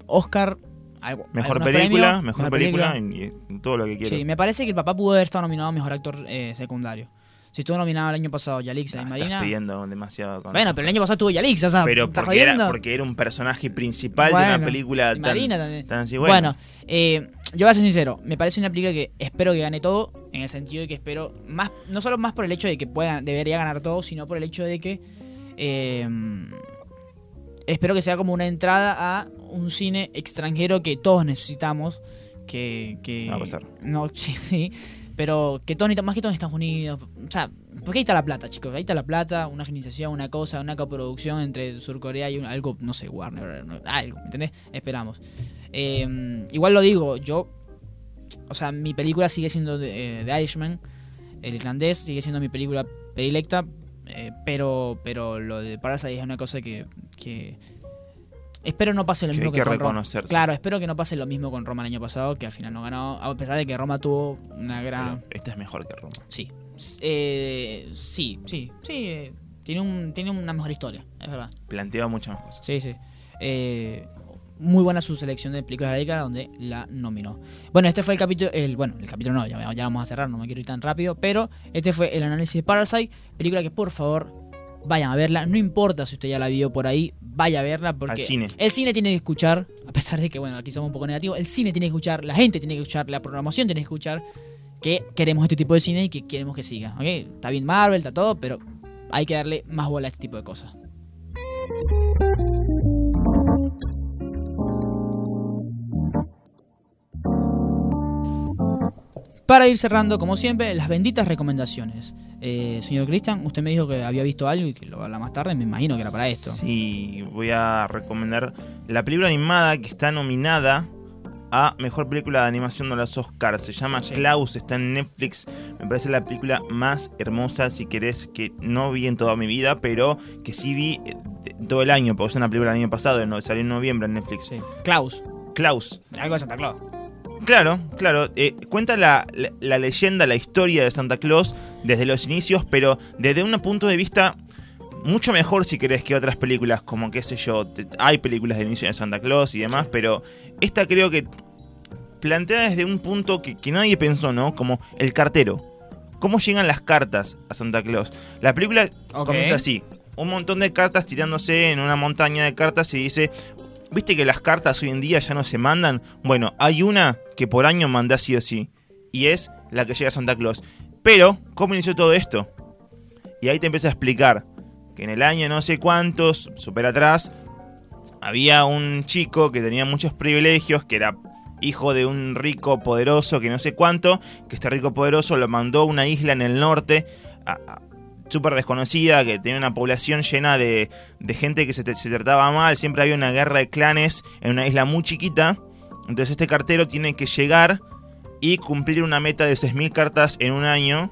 Oscar. algo- Mejor película, premios, mejor película, y, y todo lo que quiera. Sí, me parece que el papá pudo haber estado nominado a mejor actor eh, secundario. Si estuvo nominado el año pasado Yalixa Ah, y estás Marina. pidiendo demasiado. con Bueno, pero el año pasado estuvo Yalixa, o sea, Pero ¿estás porque era, porque era un personaje principal de una película y tan, Marina también. tan así. Bueno, Bueno, eh, yo voy a ser sincero, me parece una película que espero que gane todo, en el sentido de que espero, más no solo más por el hecho de que pueda, debería ganar todo, sino por el hecho de que eh, espero que sea como una entrada a un cine extranjero que todos necesitamos, que... que No va a pasar. No, <laughs> sí, sí, pero que todos necesitamos, más que todo en Estados Unidos, o sea, porque ahí está la plata, chicos, ahí está la plata, una financiación, una cosa, una coproducción entre Surcorea y un- algo, no sé, Warner, algo, ¿entendés? Esperamos. Eh, igual lo digo, yo. O sea, mi película sigue siendo de, eh, The Irishman. El irlandés sigue siendo mi película predilecta. Eh, pero pero lo de Parasite es una cosa que. que espero no pase lo Que mismo que, que con. Claro, espero que no pase lo mismo con Roma el año pasado, que al final no ganó. A pesar de que Roma tuvo una gran. pero esta es mejor que Roma. Sí. Eh, sí, sí, sí. eh, tiene, un, tiene una mejor historia, es verdad. Planteaba muchas más cosas. Sí, sí. Eh, muy buena su selección de películas de la década donde la nominó. Bueno, este fue el capítulo, el, bueno, el capítulo no, ya, ya vamos a cerrar, no me quiero ir tan rápido, pero este fue el análisis de Parasite, película que por favor vayan a verla, no importa si usted ya la vio por ahí, vaya a verla porque cine. el cine tiene que escuchar, a pesar de que bueno, aquí somos un poco negativos, el cine tiene que escuchar, la gente tiene que escuchar, la programación tiene que escuchar que queremos este tipo de cine y que queremos que siga, ¿ok? Está bien Marvel, está todo, pero hay que darle más bola a este tipo de cosas. Para ir cerrando, como siempre, las benditas recomendaciones. Eh, señor Cristian, usted me dijo que había visto algo y que lo va a hablar más tarde, me imagino que era para esto. Sí, voy a recomendar la película animada que está nominada a Mejor Película de Animación de los Oscars. Se llama Sí. Klaus, está en Netflix. Me parece la película más hermosa, si querés, que no vi en toda mi vida, pero que sí vi eh, todo el año, porque es una película del año pasado, salió en noviembre en Netflix. Sí. Klaus, Klaus, algo de Santa Claus. Claro, claro. eh, cuenta la, la- la leyenda, la historia de Santa Claus desde los inicios, pero desde un punto de vista mucho mejor si querés que otras películas, como qué sé yo, te- hay películas de inicio de Santa Claus y demás, pero esta creo que plantea desde un punto que, que nadie pensó, ¿no? Como el cartero. ¿Cómo llegan las cartas a Santa Claus? La película comienza así. Un montón de cartas tirándose en una montaña de cartas y dice, ¿viste que las cartas hoy en día ya no se mandan? Bueno, hay una que por año manda sí o sí. Y es la que llega a Santa Claus. Pero, ¿cómo inició todo esto? Y ahí te empieza a explicar que en el año no sé cuántos, super atrás, había un chico que tenía muchos privilegios, que era hijo de un rico poderoso que no sé cuánto, que este rico poderoso lo mandó a una isla en el norte, a- súper desconocida, que tenía una población llena de, de gente que se, trataba mal, siempre había una guerra de clanes en una isla muy chiquita, entonces este cartero tiene que llegar y cumplir una meta de 6.000 cartas en un año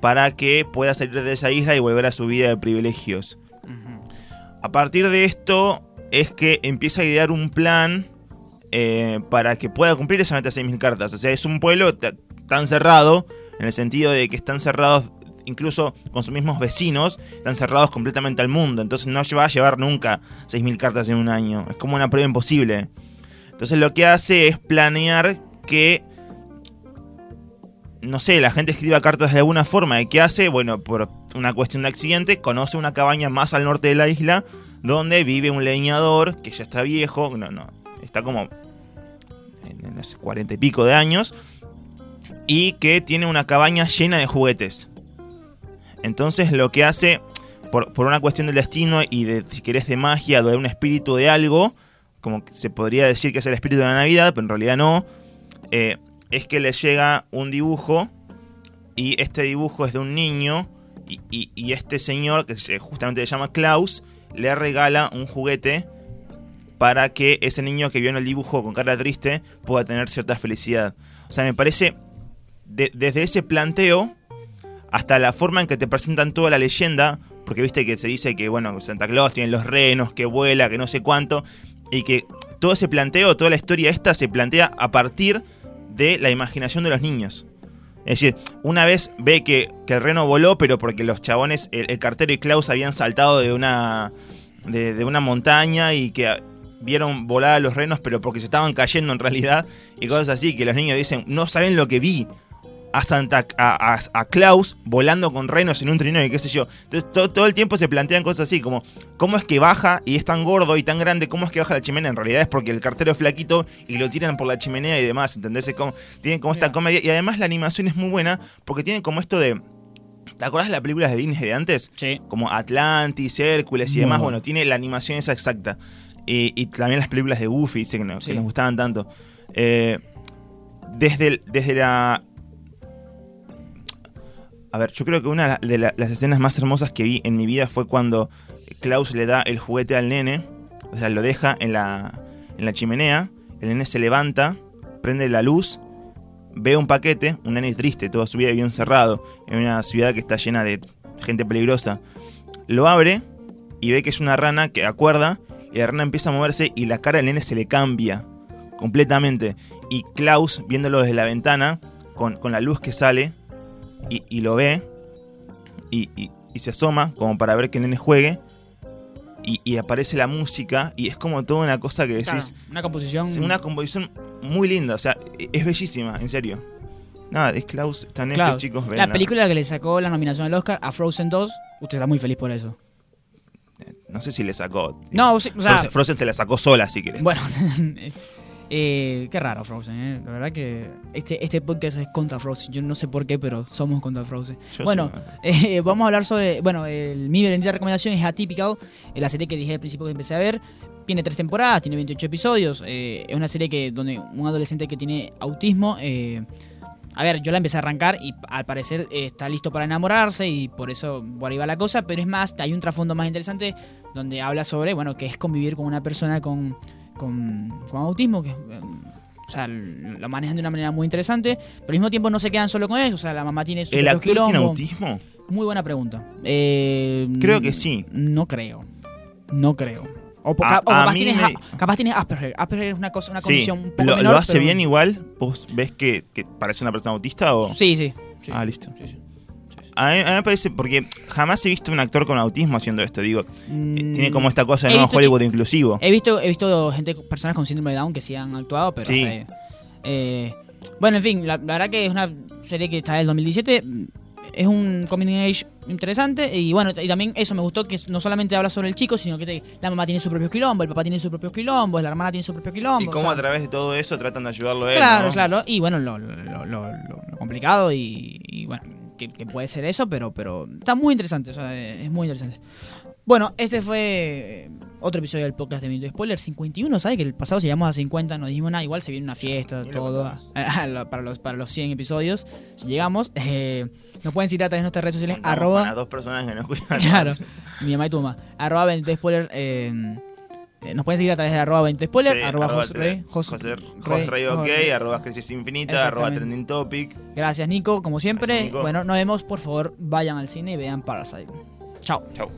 para que pueda salir de esa isla y volver a su vida de privilegios. A partir de esto es que empieza a idear un plan eh, para que pueda cumplir esa meta de 6.000 cartas. O sea, es un pueblo ta- tan cerrado, en el sentido de que están cerrados incluso con sus mismos vecinos, están cerrados completamente al mundo. Entonces no va a llevar nunca 6.000 cartas en un año. Es como una prueba imposible. Entonces lo que hace es planear que no sé, la gente escriba cartas de alguna forma. ¿Y qué hace? Bueno, por una cuestión de accidente, conoce una cabaña más al norte de la isla donde vive un leñador que ya está viejo, no, no, está como en los cuarenta y pico de años y que tiene una cabaña llena de juguetes. Entonces lo que hace, por, por una cuestión del destino y de, si querés, de magia de un espíritu de algo, como se podría decir que es el espíritu de la Navidad, pero en realidad no, eh, es que le llega un dibujo y este dibujo es de un niño y, este señor, que justamente se llama Klaus, le regala un juguete para que ese niño que vio en el dibujo con cara triste pueda tener cierta felicidad. O sea, me parece, de- desde ese planteo hasta la forma en que te presentan toda la leyenda, porque viste que se dice que, bueno, Santa Claus tiene los renos, que vuela, que no sé cuánto, y que todo ese planteo, toda la historia esta se plantea a partir de la imaginación de los niños. Es decir, una vez ve que, que el reno voló, pero porque los chabones, el, cartero y Klaus habían saltado de una, de una montaña y que vieron volar a los renos, pero porque se estaban cayendo en realidad, y cosas así, que los niños dicen, no saben lo que vi. A Santa a, a- a Klaus volando con renos en un trineo y qué sé yo. Entonces to- todo el tiempo se plantean cosas así, como cómo es que baja y es tan gordo y tan grande, cómo es que baja la chimenea. En realidad es porque el cartero es flaquito y lo tiran por la chimenea y demás, ¿entendés? Como, tienen como esta comedia y además la animación es muy buena porque tienen como esto de... ¿Te acordás de las películas de Disney de antes? Sí. como Atlantis, Hércules y demás, bueno. bueno, tiene la animación esa exacta. Y, y también las películas de Goofy, que, no- que Sí. nos gustaban tanto. Eh, desde, el- desde la... A ver, yo creo que una de la- las escenas más hermosas que vi en mi vida fue cuando Klaus le da el juguete al nene, o sea, lo deja en la, en la chimenea, el nene se levanta, prende la luz, ve un paquete, un nene triste, toda su vida vivió encerrado en una ciudad que está llena de gente peligrosa. Lo abre y ve que es una rana que acuerda y la rana empieza a moverse y la cara del nene se le cambia completamente. Y Klaus, viéndolo desde la ventana, con, con la luz que sale, y, y lo ve y, y- y se asoma como para ver que el nene juegue. Y, aparece la música y es como toda una cosa que decís, Claro, una composición. es una composición muy linda, o sea, es bellísima, en serio. Nada, es Klaus, está en Netflix, Claro, chicos. La película que le sacó la nominación al Oscar a Frozen 2, usted está muy feliz por eso. No sé si le sacó. No, o sea- Frozen, Frozen se la sacó sola, si querés. Bueno, <laughs> eh, qué raro Frozen, ¿eh? La verdad que este, este podcast es contra Frozen. Yo no sé por qué, pero somos contra Frozen. Yo bueno, soy- <laughs> eh, vamos a hablar sobre. Bueno, el, mi bendita recomendación es Atypical, eh, la serie que dije al principio que empecé a ver. Tiene tres temporadas, tiene 28 episodios. eh, es una serie que donde un adolescente que tiene autismo. eh, a ver, yo la empecé a arrancar y al parecer eh, está listo para enamorarse y por eso por ahí va la cosa. Pero es más, hay un trasfondo más interesante donde habla sobre, bueno, que es convivir con una persona con, con, con autismo. Que, eh, o sea, lo manejan de una manera muy interesante. Pero al mismo tiempo no se quedan solo con eso. O sea, la mamá tiene su ¿El actor tiene quilombo. autismo? Muy buena pregunta. Eh, Creo que sí. No creo. No creo. O, A- o capaz, tienes, me- a- capaz tienes Asperger. Asperger es una, cosa, una Sí. condición un poco ¿Lo, menor, lo hace pero- bien igual? ¿Vos ves que, que parece una persona autista o...? Sí, sí. sí. Ah, listo. Sí, sí. A mí, a mí me parece, porque jamás he visto un actor con autismo haciendo esto, digo. eh, Mm, Tiene como esta cosa de nuevo Hollywood inclusivo. He visto, he visto gente, personas con síndrome de Down que sí han actuado, pero Sí. ahí. Eh, bueno, en fin, la, la verdad que es una serie que está del 2017. Es un coming age interesante y bueno, y también eso me gustó que no solamente habla sobre el chico, sino que te- la mamá tiene su propio quilombo, el papá tiene su propio quilombo, la hermana tiene su propio quilombo. Y o cómo sea, a través de todo eso tratan de ayudarlo a él, Claro, ¿no? claro. Y bueno, lo, lo- lo- lo- lo- lo complicado y, y bueno, que, que puede ser eso, pero, pero está muy interesante. o sea, es muy interesante. Bueno, este fue eh, otro episodio del podcast de Minuto Spoiler 51, ¿sabes? Que el pasado si llegamos a 50 no dijimos nada, igual se viene una fiesta, todo, <laughs> para, los, para los 100 episodios. Si llegamos, eh, nos pueden seguir a través de nuestras redes sociales, arroba... dos personas que nos cuidan. <laughs> Claro, mi mamá y tu mamá. Arroba 20 spoiler. eh, nos pueden seguir a través de arroba 20 spoiler. Sí, arroba arroba Jos Rey, Jos- José, Rey, José Rey OK, Rey. arroba Crisis Infinita, arroba. Trending Topic. Gracias, Nico. Como siempre. Gracias, Nico. Bueno, nos vemos. Por favor, vayan al cine y vean Parasite. Chao. Chau.